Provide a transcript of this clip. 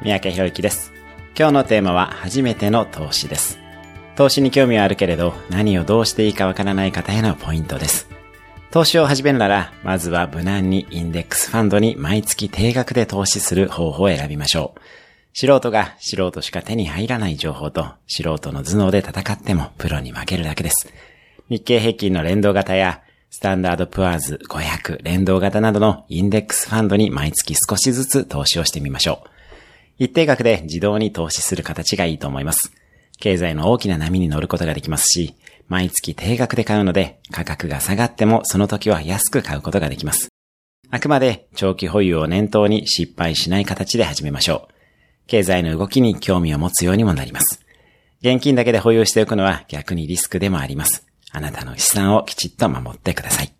三宅博之です。今日のテーマは初めての投資です。投資に興味はあるけれど何をどうしていいかわからない方へのポイントです。投資を始めるなら、まずは無難にインデックスファンドに毎月定額で投資する方法を選びましょう。素人が素人しか手に入らない情報と素人の頭脳で戦ってもプロに負けるだけです。日経平均の連動型やスタンダードプアーズ500連動型などのインデックスファンドに毎月少しずつ投資をしてみましょう。一定額で自動に投資する形がいいと思います。経済の大きな波に乗ることができますし、毎月定額で買うので価格が下がってもその時は安く買うことができます。あくまで長期保有を念頭に失敗しない形で始めましょう。経済の動きに興味を持つようにもなります。現金だけで保有しておくのは逆にリスクでもあります。あなたの資産をきちっと守ってください。